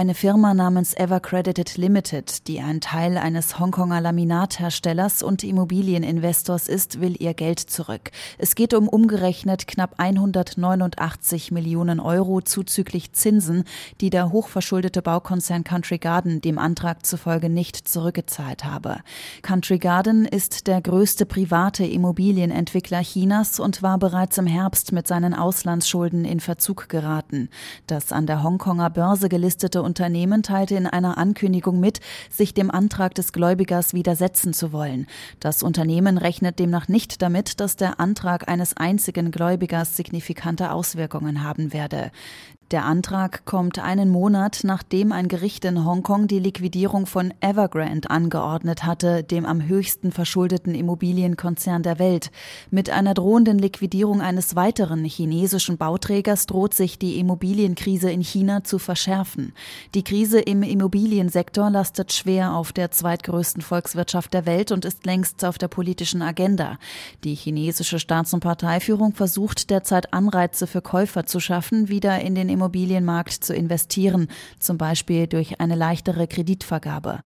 Eine Firma namens Evercredited Limited, die ein Teil eines Hongkonger Laminatherstellers und Immobilieninvestors ist, will ihr Geld zurück. Es geht um umgerechnet knapp 189 Millionen Euro zuzüglich Zinsen, die der hochverschuldete Baukonzern Country Garden dem Antrag zufolge nicht zurückgezahlt habe. Country Garden ist der größte private Immobilienentwickler Chinas und war bereits im Herbst mit seinen Auslandsschulden in Verzug geraten. Das an der Hongkonger Börse gelistete Unternehmen teilte in einer Ankündigung mit, sich dem Antrag des Gläubigers widersetzen zu wollen. Das Unternehmen rechnet demnach nicht damit, dass der Antrag eines einzigen Gläubigers signifikante Auswirkungen haben werde. Der Antrag kommt einen Monat, nachdem ein Gericht in Hongkong die Liquidierung von Evergrande angeordnet hatte, dem am höchsten verschuldeten Immobilienkonzern der Welt. Mit einer drohenden Liquidierung eines weiteren chinesischen Bauträgers droht sich die Immobilienkrise in China zu verschärfen. Die Krise im Immobiliensektor lastet schwer auf der zweitgrößten Volkswirtschaft der Welt und ist längst auf der politischen Agenda. Die chinesische Staats- und Parteiführung versucht derzeit Anreize für Käufer zu schaffen, wieder in den Immobilienmarkt zu investieren, zum Beispiel durch eine leichtere Kreditvergabe.